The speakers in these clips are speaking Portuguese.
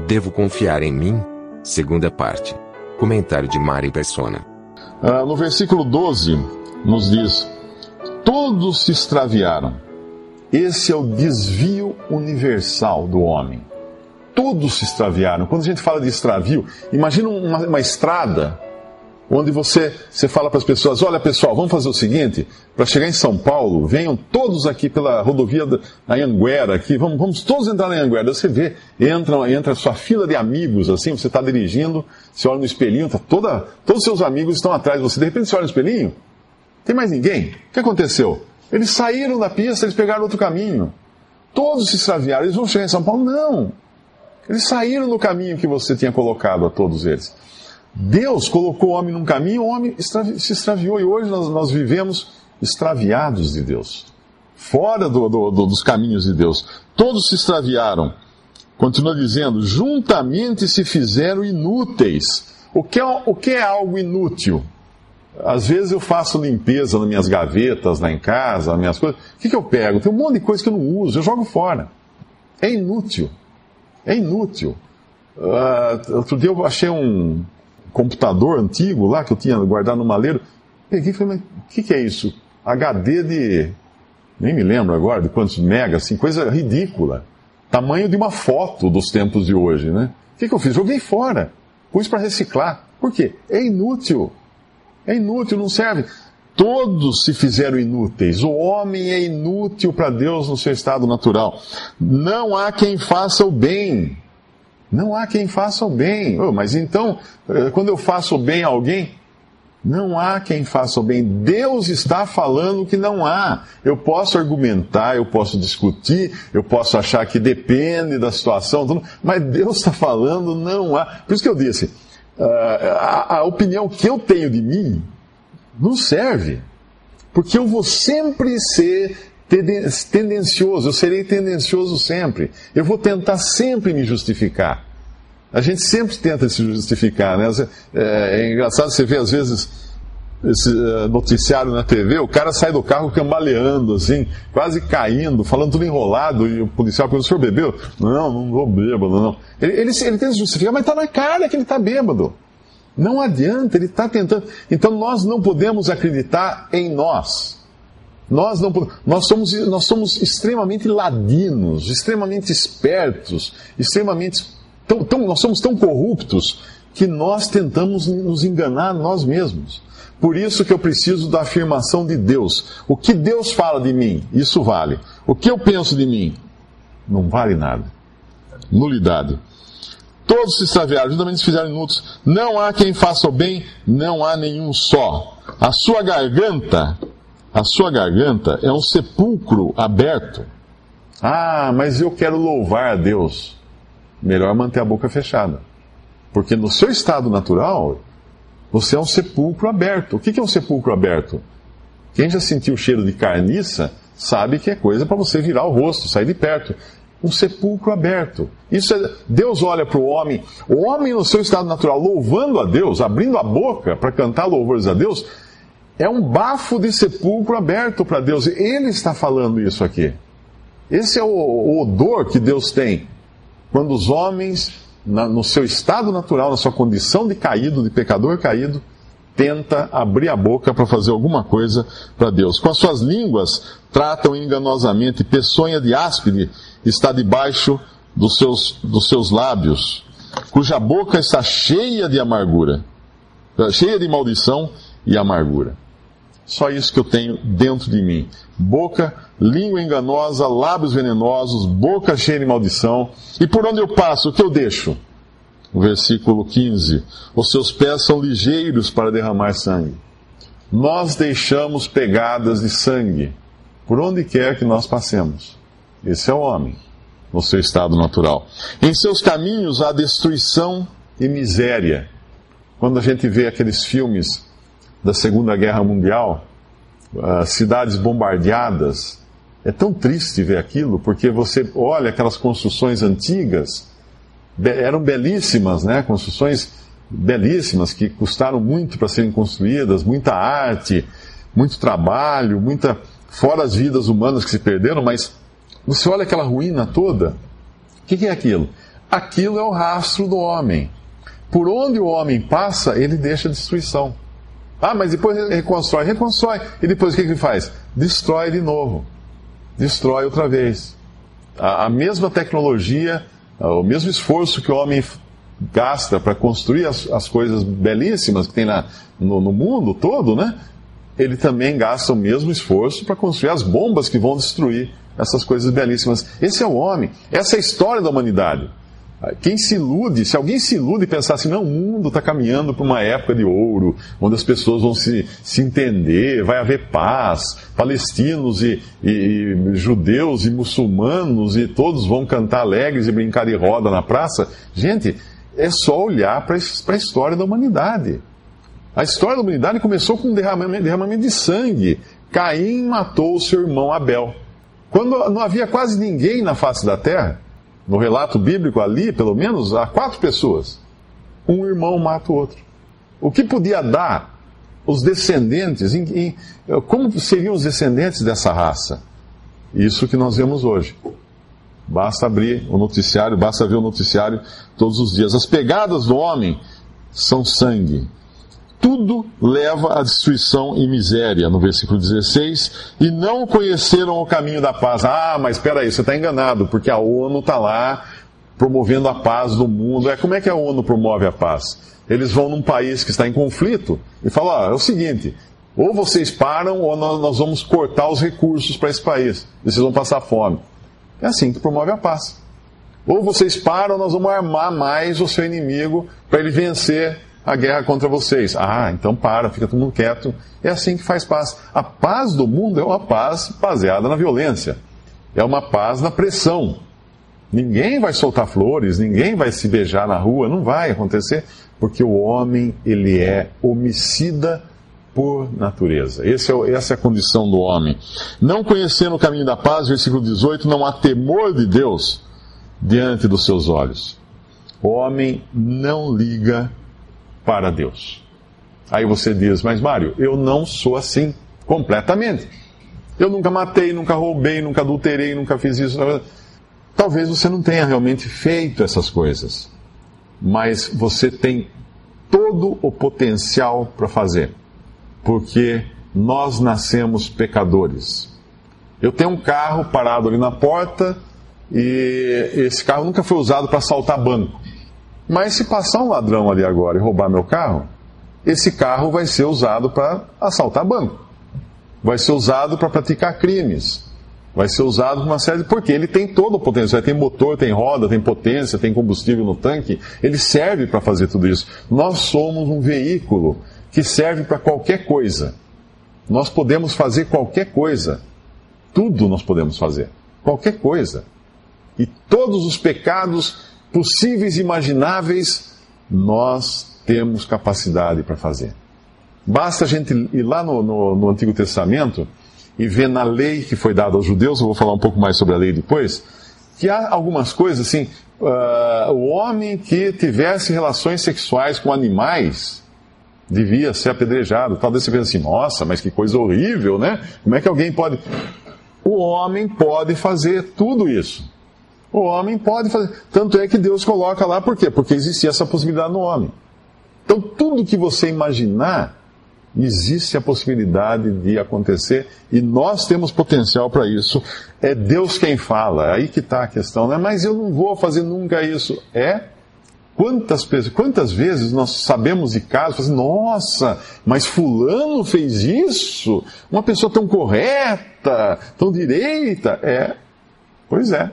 Devo confiar em mim? Segunda parte. Comentário de Mari Persona. Ah, no versículo 12, nos diz: Todos se extraviaram. Esse é o desvio universal do homem. Todos se extraviaram. Quando a gente fala de extravio, imagina uma, uma estrada onde você, você fala para as pessoas: olha pessoal, vamos fazer o seguinte, para chegar em São Paulo, venham todos aqui pela rodovia da Anhanguera, aqui, vamos, vamos todos entrar na Anhanguera. Você vê, entra, entra a sua fila de amigos, assim, você está dirigindo, você olha no espelhinho, tá toda, todos os seus amigos estão atrás de você, de repente você olha no espelhinho, tem mais ninguém? O que aconteceu? Eles saíram da pista, eles pegaram outro caminho. Todos se extraviaram, eles vão chegar em São Paulo? Não. Eles saíram no caminho que você tinha colocado a todos eles. Deus colocou o homem num caminho, o homem se extraviou e hoje nós, nós vivemos extraviados de Deus, fora do, do, do, dos caminhos de Deus. Todos se extraviaram. Continua dizendo: juntamente se fizeram inúteis. O que é, o que é algo inútil? Às vezes eu faço limpeza nas minhas gavetas lá em casa, nas minhas coisas. O que, que eu pego? Tem um monte de coisa que eu não uso, eu jogo fora. É inútil. É inútil. Uh, outro dia eu achei um computador antigo lá que eu tinha guardado no maleiro. Peguei e falei, mas o que, que é isso? HD de. Nem me lembro agora de quantos megas, assim, coisa ridícula. Tamanho de uma foto dos tempos de hoje, né? O que, que eu fiz? Joguei fora. Pus para reciclar. Por quê? É inútil. É inútil, não serve. Todos se fizeram inúteis. O homem é inútil para Deus no seu estado natural. Não há quem faça o bem. Não há quem faça o bem. Oh, mas então, eh, quando eu faço o bem a alguém, não há quem faça o bem. Deus está falando que não há. Eu posso argumentar, eu posso discutir, eu posso achar que depende da situação, mas Deus está falando não há. Por isso que eu disse, a, a opinião que eu tenho de mim não serve. Porque eu vou sempre ser tendencioso, eu serei tendencioso sempre. Eu vou tentar sempre me justificar. A gente sempre tenta se justificar, né? É, é engraçado você ver às vezes esse uh, noticiário na TV, o cara sai do carro cambaleando, assim, quase caindo, falando tudo enrolado, e o policial pergunta, o senhor bebeu? Não, não vou bêbado, não. Ele, ele, ele tenta justificar, mas está na cara que ele está bêbado. Não adianta, ele está tentando. Então nós não podemos acreditar em nós. Nós não nós somos, nós somos extremamente ladinos, extremamente espertos, extremamente tão, tão, nós somos tão corruptos que nós tentamos nos enganar nós mesmos. Por isso que eu preciso da afirmação de Deus. O que Deus fala de mim, isso vale. O que eu penso de mim, não vale nada. Nulidade. Todos se extraviaram, juntamente se fizeram inúteis. Não há quem faça o bem, não há nenhum só. A sua garganta, a sua garganta é um sepulcro aberto. Ah, mas eu quero louvar a Deus. Melhor manter a boca fechada. Porque no seu estado natural, você é um sepulcro aberto. O que é um sepulcro aberto? Quem já sentiu o cheiro de carniça sabe que é coisa para você virar o rosto, sair de perto um sepulcro aberto. Isso é, Deus olha para o homem, o homem no seu estado natural, louvando a Deus, abrindo a boca para cantar louvores a Deus, é um bafo de sepulcro aberto para Deus. Ele está falando isso aqui. Esse é o, o odor que Deus tem quando os homens, na, no seu estado natural, na sua condição de caído, de pecador caído, tenta abrir a boca para fazer alguma coisa para Deus. Com as suas línguas, tratam enganosamente, peçonha de áspide está debaixo dos seus, dos seus lábios, cuja boca está cheia de amargura, cheia de maldição e amargura. Só isso que eu tenho dentro de mim. Boca, língua enganosa, lábios venenosos, boca cheia de maldição. E por onde eu passo, o que eu deixo? O versículo 15. Os seus pés são ligeiros para derramar sangue. Nós deixamos pegadas de sangue por onde quer que nós passemos. Esse é o homem. no seu estado natural. Em seus caminhos há destruição e miséria. Quando a gente vê aqueles filmes da Segunda Guerra Mundial, uh, cidades bombardeadas, é tão triste ver aquilo, porque você olha aquelas construções antigas, eram belíssimas, né? Construções belíssimas que custaram muito para serem construídas, muita arte, muito trabalho, muita fora as vidas humanas que se perderam, mas você olha aquela ruína toda, o que, que é aquilo? Aquilo é o rastro do homem. Por onde o homem passa, ele deixa destruição. Ah, mas depois reconstrói, reconstrói. E depois o que ele faz? Destrói de novo. Destrói outra vez. A, a mesma tecnologia, o mesmo esforço que o homem gasta para construir as, as, coisas belíssimas que tem na, no, no mundo todo, né? Ele também gasta o mesmo esforço para construir as bombas que vão destruir essas coisas belíssimas. Esse é o homem, essa é a história da humanidade. Quem se ilude, se alguém se ilude e pensar assim, não, o mundo está caminhando para uma época de ouro, onde as pessoas vão se, se entender, vai haver paz, palestinos e, e, e judeus e muçulmanos e todos vão cantar alegres e brincar de roda na praça. Gente, é só olhar para a história da humanidade. A história da humanidade começou com um derramamento, derramamento de sangue. Caim matou o seu irmão Abel. Quando não havia quase ninguém na face da terra, no relato bíblico ali, pelo menos, há quatro pessoas. Um irmão mata o outro. O que podia dar os descendentes, em, em, como seriam os descendentes dessa raça? Isso que nós vemos hoje. Basta abrir o noticiário, basta ver o noticiário todos os dias. As pegadas do homem são sangue, tudo leva à destruição e miséria, no versículo 16, e não conheceram o caminho da paz. Ah, mas espera aí, você está enganado, porque a ONU está lá promovendo a paz do mundo. É, como é que a ONU promove a paz? Eles vão num país que está em conflito e falam, ah, é o seguinte, ou vocês param ou nós vamos cortar os recursos para esse país, e vocês vão passar fome. É assim que promove a paz. Ou vocês param, nós vamos armar mais o seu inimigo para ele vencer a guerra contra vocês. Ah, então para, fica todo mundo quieto. É assim que faz paz. A paz do mundo é uma paz baseada na violência. É uma paz na pressão. Ninguém vai soltar flores, ninguém vai se beijar na rua, não vai acontecer, porque o homem, ele é homicida por natureza. É, essa é a condição do homem. Não conhecendo o caminho da paz, versículo 18, não há temor de Deus diante dos seus olhos. O homem não liga para Deus. Aí você diz, mas Mário, eu não sou assim completamente. Eu nunca matei, nunca roubei, nunca adulterei, nunca fiz isso. Talvez você não tenha realmente feito essas coisas, mas você tem todo o potencial para fazer, porque nós nascemos pecadores. Eu tenho um carro parado ali na porta e esse carro nunca foi usado para assaltar banco. Mas se passar um ladrão ali agora e roubar meu carro, esse carro vai ser usado para assaltar banco. Vai ser usado para praticar crimes. Vai ser usado por uma série de. Porque ele tem todo o potencial. Tem motor, tem roda, tem potência, tem combustível no tanque. Ele serve para fazer tudo isso. Nós somos um veículo que serve para qualquer coisa. Nós podemos fazer qualquer coisa. Tudo nós podemos fazer. Qualquer coisa. E todos os pecados possíveis e imagináveis, nós temos capacidade para fazer. Basta a gente ir lá no, no, no, Antigo Testamento e ver na lei que foi dada aos judeus, eu vou falar um pouco mais sobre a lei depois, que há algumas coisas assim, uh, o homem que tivesse relações sexuais com animais devia ser apedrejado. Talvez você pense assim, nossa, mas que coisa horrível, né? Como é que alguém pode... O homem pode fazer tudo isso. O homem pode fazer. Tanto é que Deus coloca lá, por quê? Porque existia essa possibilidade no homem. Então, tudo que você imaginar, existe a possibilidade de acontecer e nós temos potencial para isso. É Deus quem fala, é aí que está a questão, né? Mas eu não vou fazer nunca isso. É? Quantas, quantas vezes nós sabemos de casos, assim, nossa, mas Fulano fez isso? Uma pessoa tão correta, tão direita. É, pois é.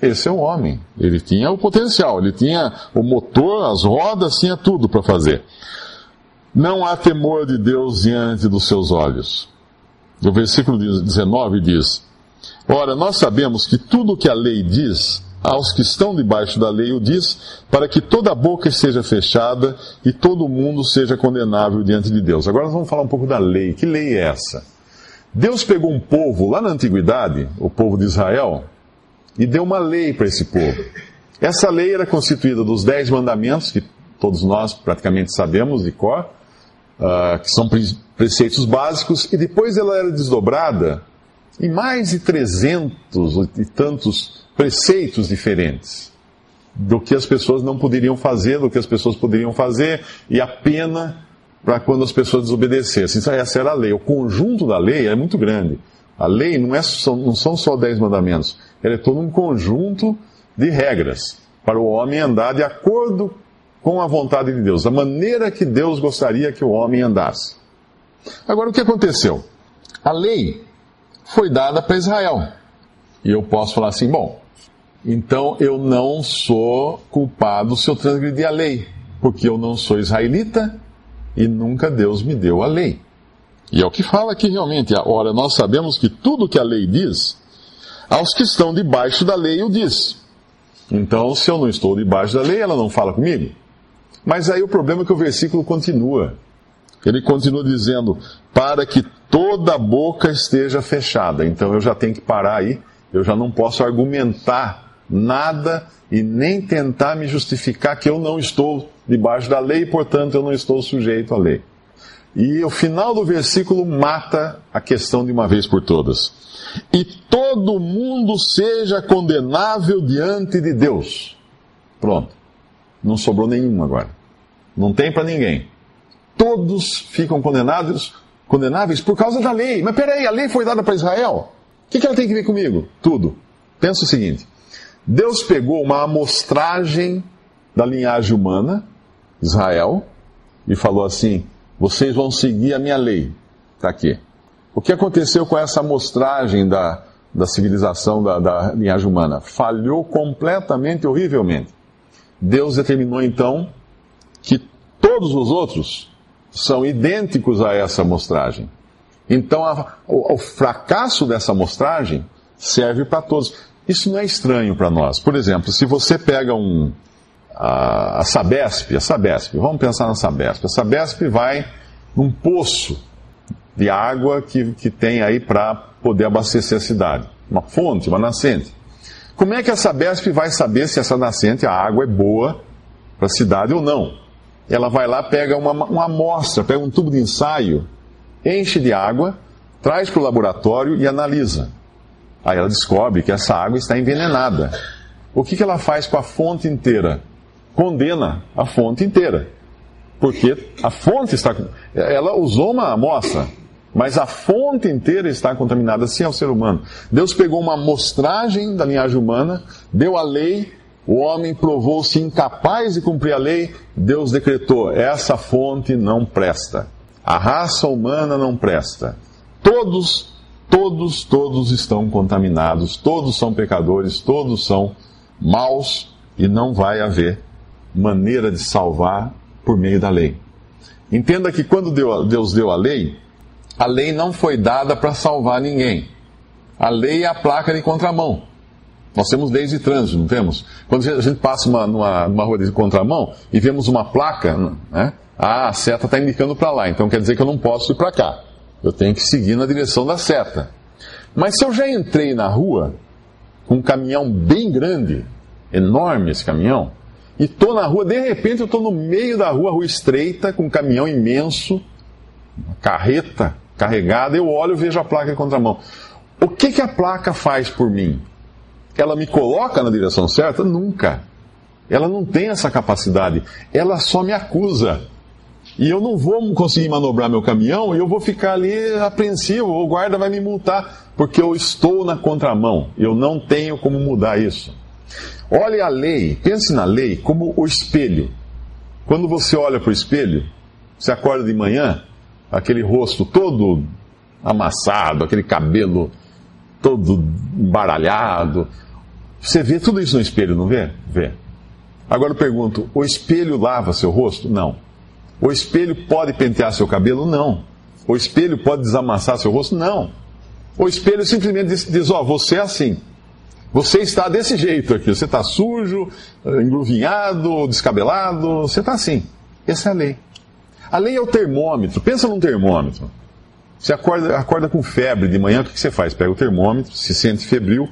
Esse é o homem. Ele tinha o potencial, ele tinha o motor, as rodas, tinha tudo para fazer. Não há temor de Deus diante dos seus olhos. O versículo 19 diz: Ora, nós sabemos que tudo o que a lei diz aos que estão debaixo da lei o diz, para que toda boca esteja fechada e todo mundo seja condenável diante de Deus. Agora nós vamos falar um pouco da lei. Que lei é essa? Deus pegou um povo lá na antiguidade, o povo de Israel, e deu uma lei para esse povo. Essa lei era constituída dos dez mandamentos, que todos nós praticamente sabemos de cor, uh, que são preceitos básicos, e depois ela era desdobrada em mais de 300 e tantos preceitos diferentes do que as pessoas não poderiam fazer, do que as pessoas poderiam fazer, e a pena para quando as pessoas desobedecessem. Então, essa era a lei. O conjunto da lei é muito grande. A lei não, é, não são só dez mandamentos, ela é todo um conjunto de regras para o homem andar de acordo com a vontade de Deus, a maneira que Deus gostaria que o homem andasse. Agora, o que aconteceu? A lei foi dada para Israel. E eu posso falar assim: bom, então eu não sou culpado se eu transgredir a lei, porque eu não sou israelita e nunca Deus me deu a lei. E é o que fala aqui realmente. Ora, nós sabemos que tudo que a lei diz, aos que estão debaixo da lei o diz. Então, se eu não estou debaixo da lei, ela não fala comigo. Mas aí o problema é que o versículo continua. Ele continua dizendo: para que toda boca esteja fechada. Então eu já tenho que parar aí. Eu já não posso argumentar nada e nem tentar me justificar que eu não estou debaixo da lei, portanto eu não estou sujeito à lei. E o final do versículo mata a questão de uma vez por todas. E todo mundo seja condenável diante de Deus. Pronto. Não sobrou nenhum agora. Não tem para ninguém. Todos ficam condenados, condenáveis por causa da lei. Mas peraí, a lei foi dada para Israel? O que, que ela tem que ver comigo? Tudo. Pensa o seguinte: Deus pegou uma amostragem da linhagem humana, Israel, e falou assim: vocês vão seguir a minha lei. Está aqui. O que aconteceu com essa amostragem da, da civilização da, da linhagem humana? Falhou completamente, horrivelmente. Deus determinou então que todos os outros são idênticos a essa amostragem. Então, a, o, o fracasso dessa amostragem serve para todos. Isso não é estranho para nós. Por exemplo, se você pega um, a, Sabesp, a Sabesp, vamos pensar na Sabesp. A Sabesp vai num poço de água que, que tem aí para poder abastecer a cidade. Uma fonte, uma nascente. Como é que a Sabesp vai saber se essa nascente, a água é boa para a cidade ou não? Ela vai lá, pega uma, uma amostra, pega um tubo de ensaio, enche de água, traz para o laboratório e analisa. Aí ela descobre que essa água está envenenada. O que, que ela faz com a fonte inteira? Condena a fonte inteira. Porque a fonte está. Ela usou uma amostra, mas a fonte inteira está contaminada, assim é o ser humano. Deus pegou uma amostragem da linhagem humana, deu a lei, o homem provou-se incapaz de cumprir a lei, Deus decretou: essa fonte não presta. A raça humana não presta. Todos, todos, todos estão contaminados, todos são pecadores, todos são maus e não vai haver maneira de salvar por meio da lei. Entenda que quando Deus deu a lei, a lei não foi dada para salvar ninguém. A lei é a placa de contramão. Nós temos leis de trânsito, não temos? Quando a gente passa uma, numa, numa rua de contramão e vemos uma placa, né? Ah, a seta está indicando para lá, então quer dizer que eu não posso ir para cá. Eu tenho que seguir na direção da seta. Mas se eu já entrei na rua com um caminhão bem grande, enorme esse caminhão, e tô na rua, de repente eu estou no meio da rua, rua estreita, com um caminhão imenso, uma carreta carregada, eu olho e vejo a placa de contramão. O que, que a placa faz por mim? Ela me coloca na direção certa? Nunca. Ela não tem essa capacidade. Ela só me acusa. E eu não vou conseguir manobrar meu caminhão e eu vou ficar ali apreensivo. O guarda vai me multar porque eu estou na contramão. Eu não tenho como mudar isso. Olhe a lei, pense na lei como o espelho. Quando você olha para o espelho, você acorda de manhã, aquele rosto todo amassado, aquele cabelo todo embaralhado. Você vê tudo isso no espelho, não vê? Vê. Agora eu pergunto: o espelho lava seu rosto? Não. O espelho pode pentear seu cabelo? Não. O espelho pode desamassar seu rosto? Não. O espelho simplesmente diz: Ó, oh, você é assim. Você está desse jeito aqui. Você está sujo, engruvinhado, descabelado. Você está assim. Essa é a lei. A lei é o termômetro. Pensa num termômetro. Você acorda, acorda com febre de manhã, o que, você faz? Pega o termômetro, se sente febril,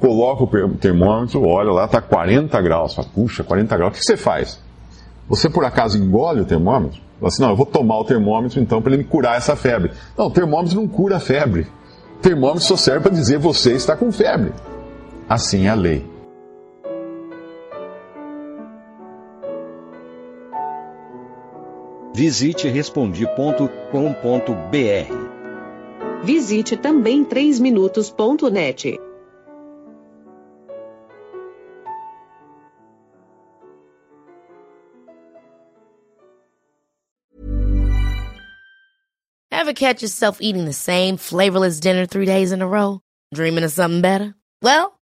coloca o termômetro, olha lá, está 40 graus. Fala, puxa, 40 graus. O que, que você faz? Você por acaso engole o termômetro? Fala assim, não, eu vou tomar o termômetro então para ele me curar essa febre. Não, o termômetro não cura a febre. O termômetro só serve para dizer você está com febre. Assim é a lei. Visite respondi.com.br. Visite também 3minutos.net. Ever catch yourself eating the same flavorless dinner three days in a row? Dreaming of something better? Well,